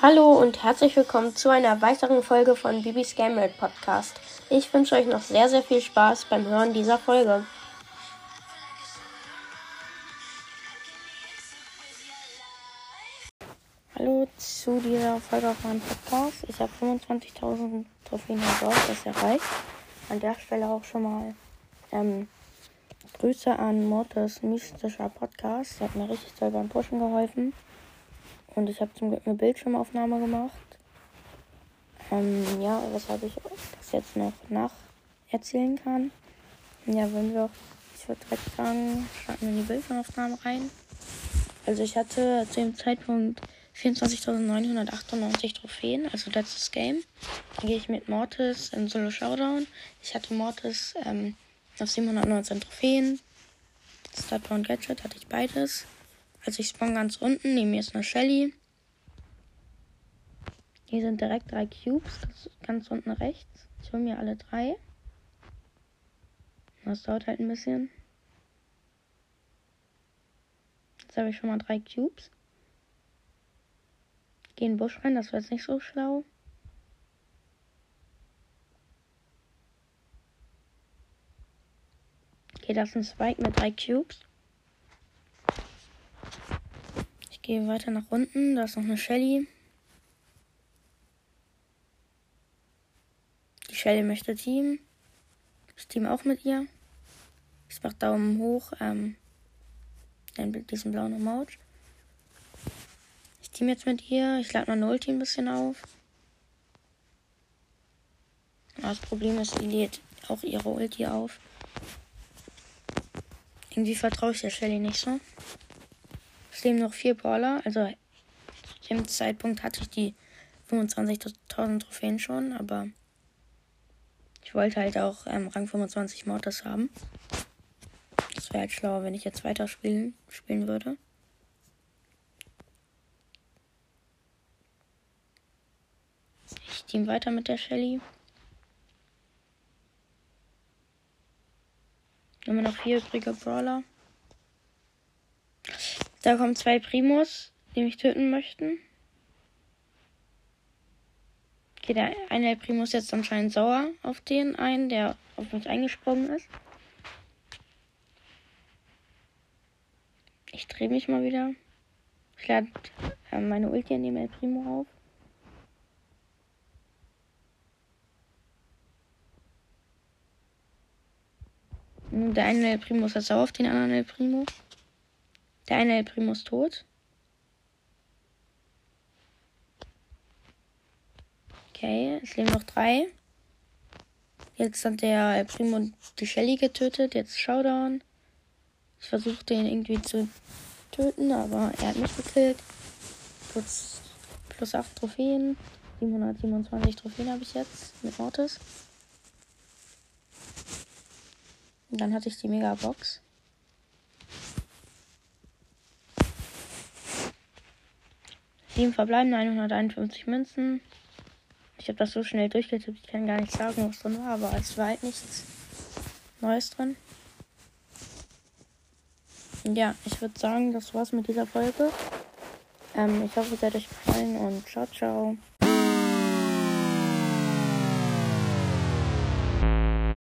Hallo und herzlich willkommen zu einer weiteren Folge von Bibis Game World Podcast. Ich wünsche euch noch sehr, sehr viel Spaß beim Hören dieser Folge. Hallo zu dieser Folge auf meinem Podcast. Ich habe 25.000 Trophäen gebaut, das erreicht. An der Stelle auch schon mal ähm, Grüße an Mortis mystischer Podcast. Der hat mir richtig toll beim Pushen geholfen. Und ich habe zum Glück eine Bildschirmaufnahme gemacht. Ähm, ja, weshalb ich das jetzt noch nacherzählen kann. Ja, wenn wir auch, ich würde direkt sagen, starten wir in die Bildschirmaufnahme rein. Also ich hatte zu dem Zeitpunkt 24.998 Trophäen, also letztes Game. Dann gehe ich mit Mortis in Solo Showdown. Ich hatte Mortis ähm, auf 719 Trophäen. Star und Gadget hatte ich beides. Also ich spawn ganz unten. Neben mir ist eine Shelly. Hier sind direkt drei Cubes. Ganz unten rechts. Ich hole mir alle drei. Das dauert halt ein bisschen. Jetzt habe ich schon mal drei Cubes. Geh in den Busch rein, das war jetzt nicht so schlau. Okay, das ist ein Spike mit drei Cubes. Ich gehe weiter nach unten. Da ist noch eine Shelly. Die Shelly möchte Team. Ich team auch mit ihr. Ich mache Daumen hoch. Ähm, diesen blauen Emoji. Ich team jetzt mit ihr. Ich lade mein Ulti ein bisschen auf. Das Problem ist, die lädt auch ihre Ulti auf. Irgendwie vertraue ich der Shelly nicht so. Es leben noch vier Brawler. Also zu dem Zeitpunkt hatte ich die 25.000 Trophäen schon, aber ich wollte halt auch ähm, Rang 25 Mortis haben. Das wäre halt schlauer, wenn ich jetzt weiter spielen, spielen würde. Ich team weiter mit der Shelly. Immer noch vier übrige Brawler. Da kommen zwei Primus, die mich töten möchten. Okay, der eine Primus ist jetzt anscheinend sauer auf den einen, der auf mich eingesprungen ist. Ich drehe mich mal wieder. Ich lade äh, meine Ulti an dem El Primo auf. Der eine El Primo ist sauer auf den anderen El Primo. Der eine El Primo ist tot. Okay, es leben noch drei. Jetzt hat der El Primo die Shelly getötet. Jetzt Showdown. Ich versuche den irgendwie zu töten, aber er hat mich gekillt. Plus, plus 8 Trophäen. 727 Trophäen habe ich jetzt mit Mortis. Und dann hatte ich die Mega Box. 7 verbleiben, 151 Münzen. Ich habe das so schnell durchgetippt, ich kann gar nicht sagen, was drin war, aber es war halt nichts Neues drin. Ja, ich würde sagen, das war's mit dieser Folge. Ähm, ich hoffe, es hat euch gefallen und ciao, ciao.